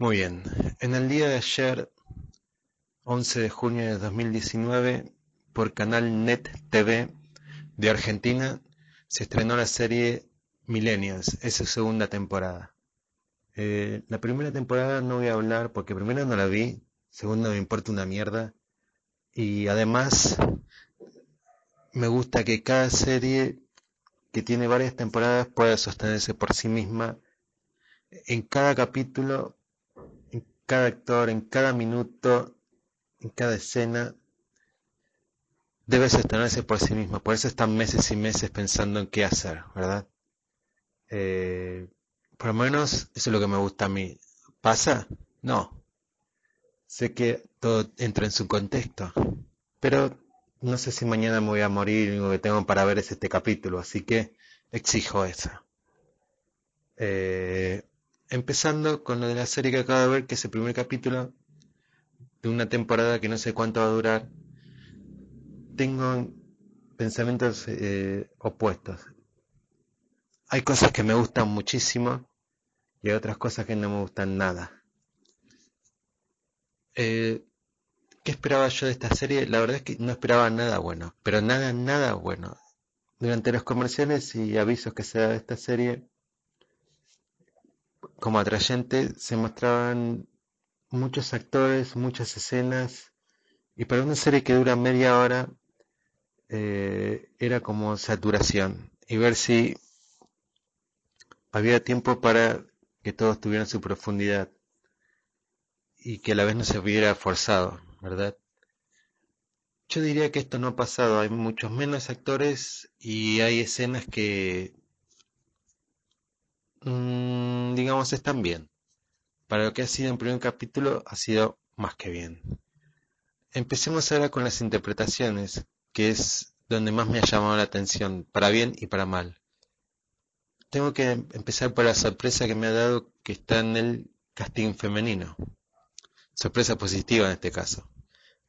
Muy bien. En el día de ayer, 11 de junio de 2019, por Canal Net TV de Argentina, se estrenó la serie Millennials, es segunda temporada. Eh, la primera temporada no voy a hablar porque primero no la vi, segundo me importa una mierda y además me gusta que cada serie que tiene varias temporadas pueda sostenerse por sí misma en cada capítulo, cada actor, en cada minuto, en cada escena, debe sostenerse por sí misma. Por eso están meses y meses pensando en qué hacer, ¿verdad? Eh, por lo menos eso es lo que me gusta a mí. ¿Pasa? No. Sé que todo entra en su contexto, pero no sé si mañana me voy a morir y lo que tengo para ver es este capítulo, así que exijo eso. Eh, empezando con lo de la serie que acabo de ver, que es el primer capítulo de una temporada que no sé cuánto va a durar, tengo pensamientos eh, opuestos. Hay cosas que me gustan muchísimo y hay otras cosas que no me gustan nada. Eh, ¿Qué esperaba yo de esta serie? La verdad es que no esperaba nada bueno, pero nada, nada bueno. Durante los comerciales y avisos que se da de esta serie, como atrayente, se mostraban muchos actores, muchas escenas, y para una serie que dura media hora, eh, era como saturación, y ver si había tiempo para que todos tuvieran su profundidad y que a la vez no se hubiera forzado. ¿verdad? Yo diría que esto no ha pasado, hay muchos menos actores y hay escenas que, mm, digamos, están bien. Para lo que ha sido en primer capítulo, ha sido más que bien. Empecemos ahora con las interpretaciones, que es donde más me ha llamado la atención, para bien y para mal. Tengo que empezar por la sorpresa que me ha dado que está en el casting femenino sorpresa positiva en este caso,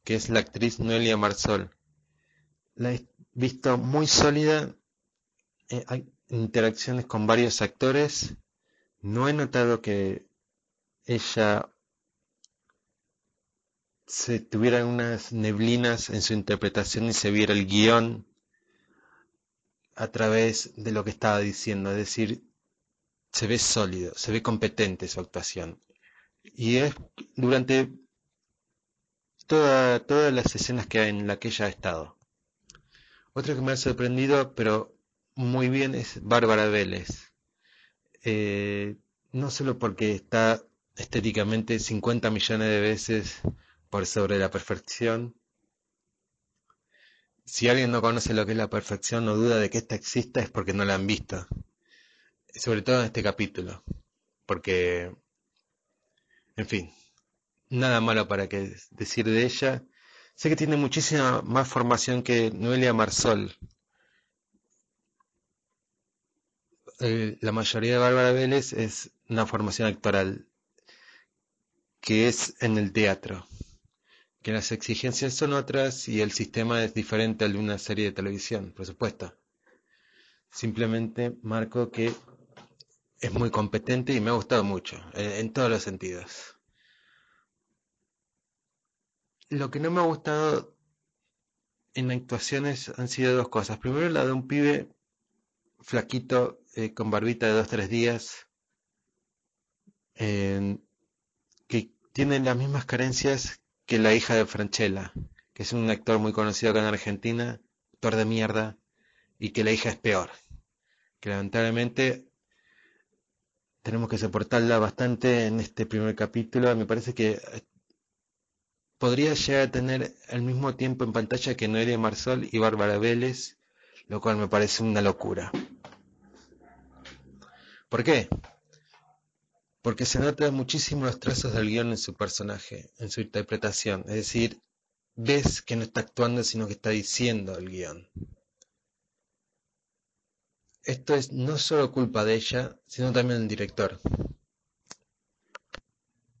que es la actriz Noelia Marsol. La he visto muy sólida, eh, interacciones con varios actores, no he notado que ella se tuviera unas neblinas en su interpretación y se viera el guion a través de lo que estaba diciendo, es decir, se ve sólido, se ve competente su actuación. Y es durante toda, todas las escenas que en la que ella ha estado. Otra que me ha sorprendido, pero muy bien, es Bárbara Vélez. Eh, no solo porque está estéticamente 50 millones de veces por sobre la perfección. Si alguien no conoce lo que es la perfección o duda de que esta exista es porque no la han visto. Sobre todo en este capítulo. Porque en fin, nada malo para que decir de ella. Sé que tiene muchísima más formación que Noelia Marsol. Eh, la mayoría de Bárbara Vélez es una formación actoral que es en el teatro, que las exigencias son otras y el sistema es diferente al de una serie de televisión, por supuesto. Simplemente marco que es muy competente y me ha gustado mucho, eh, en todos los sentidos. Lo que no me ha gustado en actuaciones han sido dos cosas. Primero, la de un pibe flaquito, eh, con barbita de dos, tres días, que tiene las mismas carencias que la hija de Franchella, que es un actor muy conocido acá en Argentina, actor de mierda, y que la hija es peor. Que lamentablemente tenemos que soportarla bastante en este primer capítulo. Me parece que podría llegar a tener el mismo tiempo en pantalla que Noelia Marsol y Bárbara Vélez, lo cual me parece una locura. ¿Por qué? Porque se notan muchísimo los trazos del guion en su personaje, en su interpretación. Es decir, ves que no está actuando, sino que está diciendo el guion. Esto es no solo culpa de ella, sino también del director.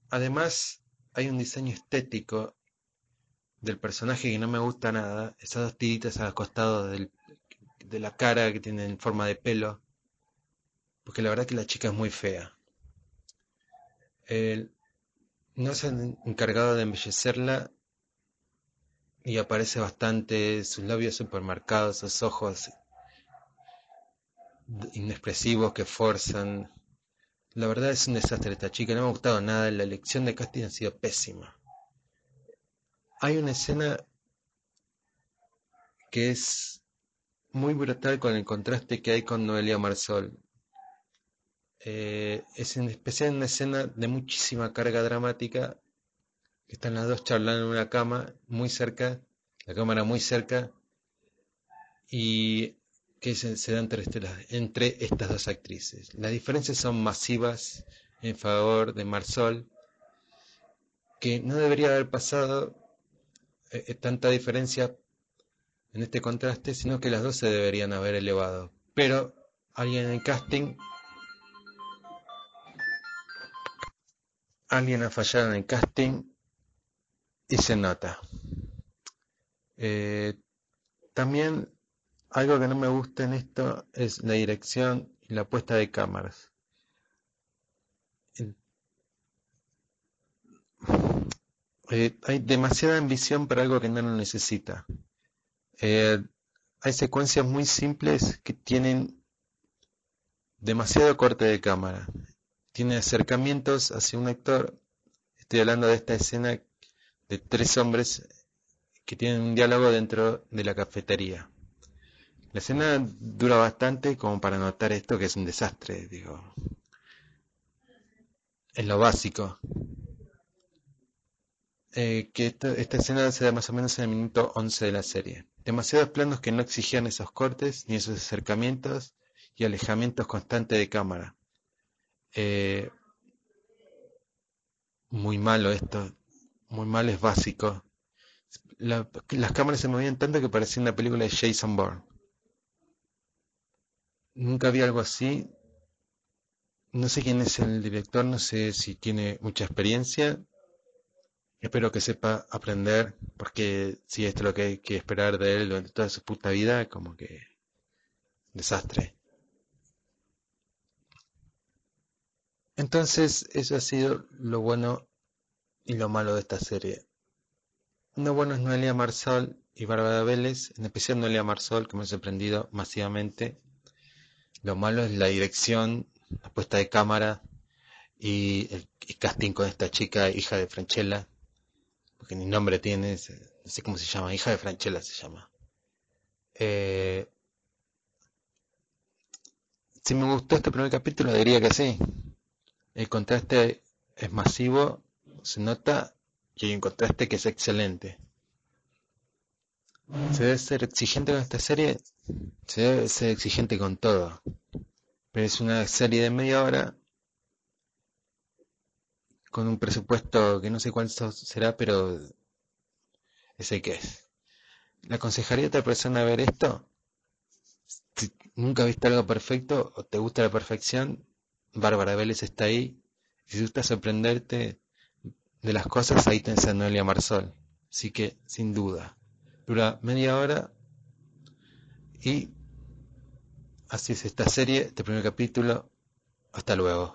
Además, hay un diseño estético del personaje que no me gusta nada, esas dos tiritas a los costados de la cara que tienen forma de pelo, porque la verdad que la chica es muy fea. no se han encargado de embellecerla y aparece bastante sus labios supermercados, sus ojos inexpresivos que forzan. La verdad es un desastre esta chica, no me ha gustado nada, la elección de casting ha sido pésima. Hay una escena que es muy brutal con el contraste que hay con Noelia Marsol. Eh, es en especial una escena de muchísima carga dramática, que están las dos charlando en una cama, muy cerca, la cámara muy cerca, y que se, se da entre, entre estas dos actrices. Las diferencias son masivas en favor de Marsol, que no debería haber pasado eh, eh, tanta diferencia en este contraste, sino que las dos se deberían haber elevado. Pero alguien en el casting, alguien ha fallado en el casting y se nota. Eh, también algo que no me gusta en esto es la dirección y la puesta de cámaras. Eh, hay demasiada ambición para algo que no lo necesita. Eh, hay secuencias muy simples que tienen demasiado corte de cámara. Tiene acercamientos hacia un actor. Estoy hablando de esta escena de tres hombres que tienen un diálogo dentro de la cafetería. La escena dura bastante como para notar esto que es un desastre, digo. Es lo básico. Eh, que esta, esta escena se da más o menos en el minuto 11 de la serie demasiados planos que no exigían esos cortes ni esos acercamientos y alejamientos constantes de cámara. Eh, muy malo esto, muy mal es básico. las cámaras se movían tanto que parecía una película de Jason Bourne. Nunca vi algo así. No sé quién es el director, no sé si tiene mucha experiencia, Espero que sepa aprender, porque si esto es lo que hay que esperar de él durante toda su puta vida, como que desastre. Entonces, eso ha sido lo bueno y lo malo de esta serie. Lo bueno es Noelia Marsol y Bárbara Vélez, en especial Noelia Marsol, que me ha sorprendido masivamente. Lo malo es la dirección, la puesta de cámara y el, casting con esta chica, hija de Franchella, porque ni nombre tiene, no sé cómo se llama, hija de Franchella se llama. Eh, si me gustó este primer capítulo, diría que sí. El contraste es masivo, se nota, y hay un contraste que es excelente. ¿Se debe ser exigente con esta serie? Se debe ser exigente con todo. Pero es una serie de media hora con un presupuesto que no sé cuánto será, pero ese que es. ¿Le aconsejaría a otra persona ver esto? Si nunca viste algo perfecto o te gusta la perfección, Bárbara Vélez está ahí. Si te gusta sorprenderte de las cosas, ahí tenés a Noelia Marsol. Así que, sin duda, dura media hora y así es esta serie, este primer capítulo. Hasta luego.